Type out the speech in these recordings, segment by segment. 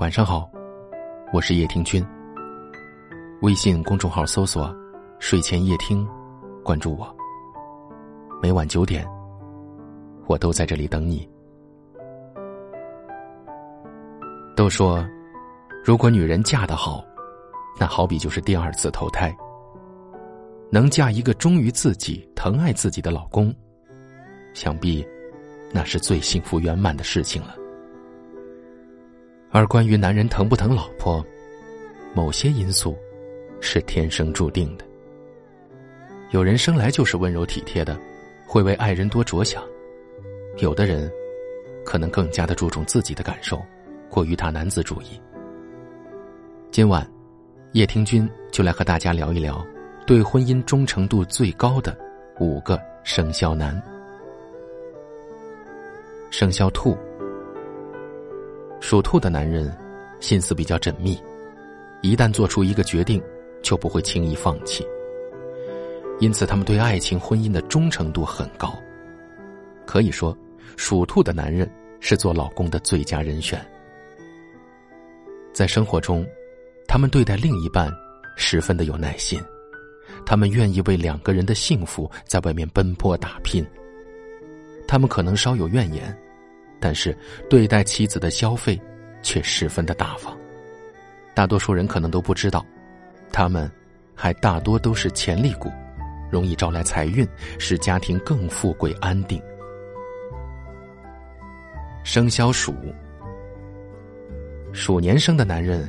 晚上好，我是叶听君。微信公众号搜索“睡前夜听”，关注我。每晚九点，我都在这里等你。都说，如果女人嫁得好，那好比就是第二次投胎。能嫁一个忠于自己、疼爱自己的老公，想必那是最幸福圆满的事情了。而关于男人疼不疼老婆，某些因素是天生注定的。有人生来就是温柔体贴的，会为爱人多着想；有的人可能更加的注重自己的感受，过于大男子主义。今晚，叶听君就来和大家聊一聊。对婚姻忠诚度最高的五个生肖男：生肖兔。属兔的男人心思比较缜密，一旦做出一个决定，就不会轻易放弃。因此，他们对爱情、婚姻的忠诚度很高。可以说，属兔的男人是做老公的最佳人选。在生活中，他们对待另一半十分的有耐心。他们愿意为两个人的幸福在外面奔波打拼。他们可能稍有怨言，但是对待妻子的消费却十分的大方。大多数人可能都不知道，他们还大多都是潜力股，容易招来财运，使家庭更富贵安定。生肖鼠，鼠年生的男人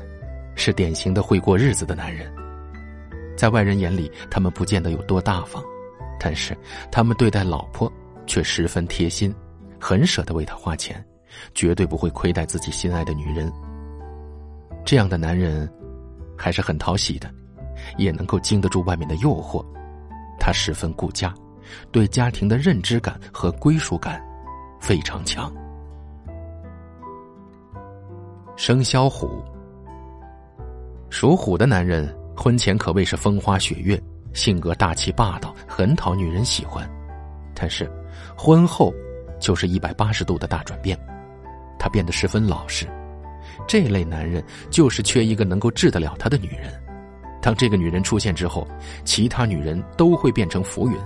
是典型的会过日子的男人。在外人眼里，他们不见得有多大方，但是他们对待老婆却十分贴心，很舍得为她花钱，绝对不会亏待自己心爱的女人。这样的男人还是很讨喜的，也能够经得住外面的诱惑。他十分顾家，对家庭的认知感和归属感非常强。生肖虎，属虎的男人。婚前可谓是风花雪月，性格大气霸道，很讨女人喜欢。但是，婚后就是一百八十度的大转变，他变得十分老实。这类男人就是缺一个能够治得了他的女人。当这个女人出现之后，其他女人都会变成浮云。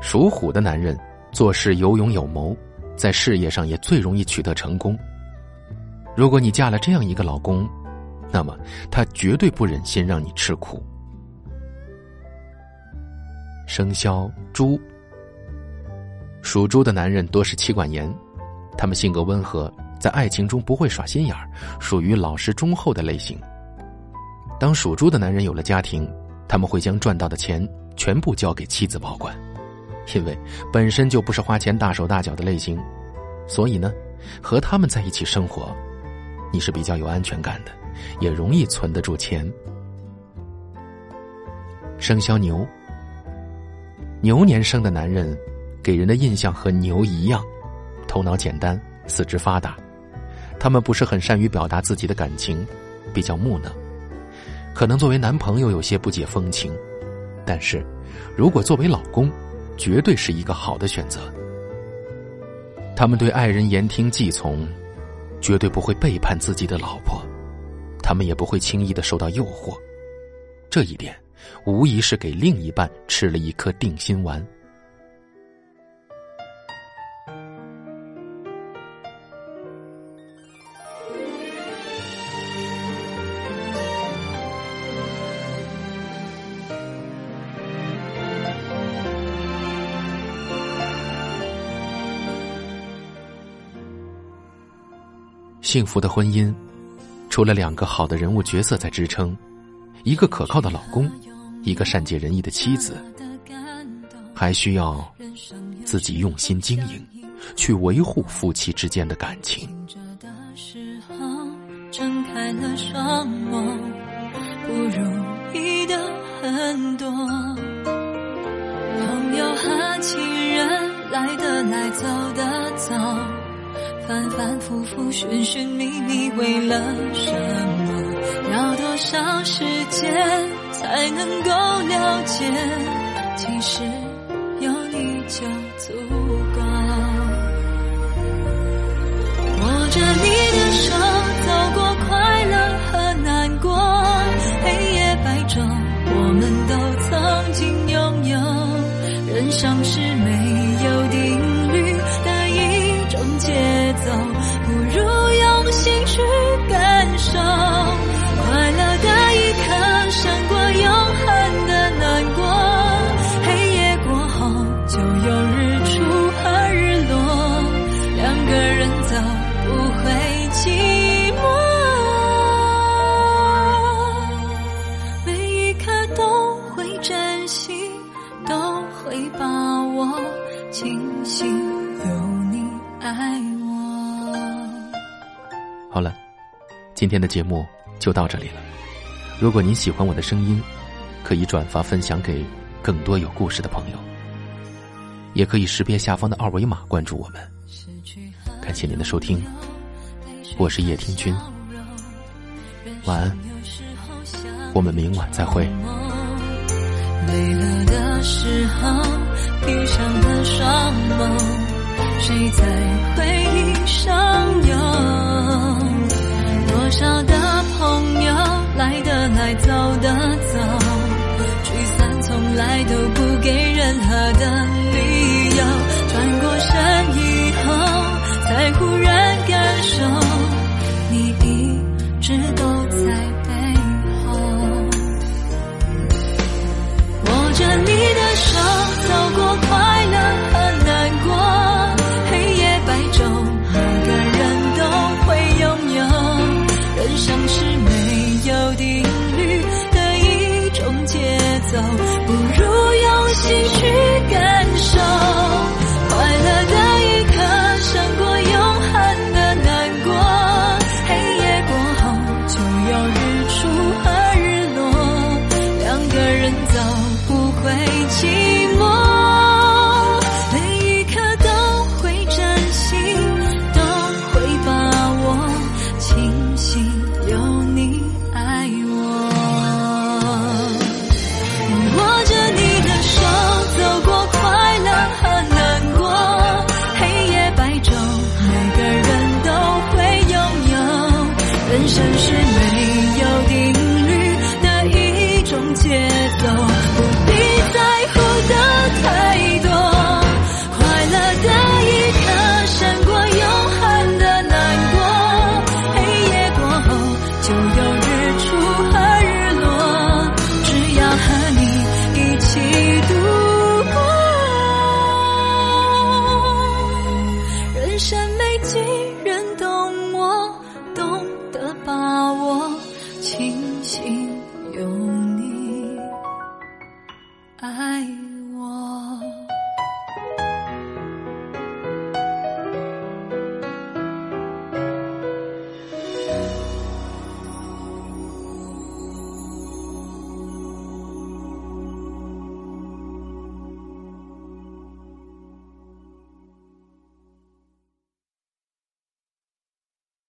属虎的男人做事有勇有谋，在事业上也最容易取得成功。如果你嫁了这样一个老公，那么，他绝对不忍心让你吃苦。生肖猪，属猪的男人多是妻管严，他们性格温和，在爱情中不会耍心眼儿，属于老实忠厚的类型。当属猪的男人有了家庭，他们会将赚到的钱全部交给妻子保管，因为本身就不是花钱大手大脚的类型，所以呢，和他们在一起生活，你是比较有安全感的。也容易存得住钱。生肖牛，牛年生的男人，给人的印象和牛一样，头脑简单，四肢发达。他们不是很善于表达自己的感情，比较木讷，可能作为男朋友有些不解风情，但是，如果作为老公，绝对是一个好的选择。他们对爱人言听计从，绝对不会背叛自己的老婆。他们也不会轻易的受到诱惑，这一点无疑是给另一半吃了一颗定心丸。幸福的婚姻。除了两个好的人物角色在支撑，一个可靠的老公，一个善解人意的妻子，还需要自己用心经营，去维护夫妻之间的感情。睁开了双眸，不如意的很多，朋友和亲人来的来，走的走。反反复复寻寻觅觅为了什么要多少时间才能够了解其实有你就足够握着你的手走过快乐和难过黑夜白昼我们都曾经拥有人生是美走不如用心去感受快乐的一刻胜过永恒的难过黑夜过后就有日出和日落两个人走不会寂寞每一刻都会珍惜都会把握庆幸有你爱好了今天的节目就到这里了。如果您喜欢我的声音，可以转发分享给更多有故事的朋友，也可以识别下方的二维码关注我们。感谢您的收听，我是叶听君，晚安，我们明晚再会。累了的时候，闭上了双眸，谁在回忆上游？多少的朋友，来的来，走的走，聚散从来都不给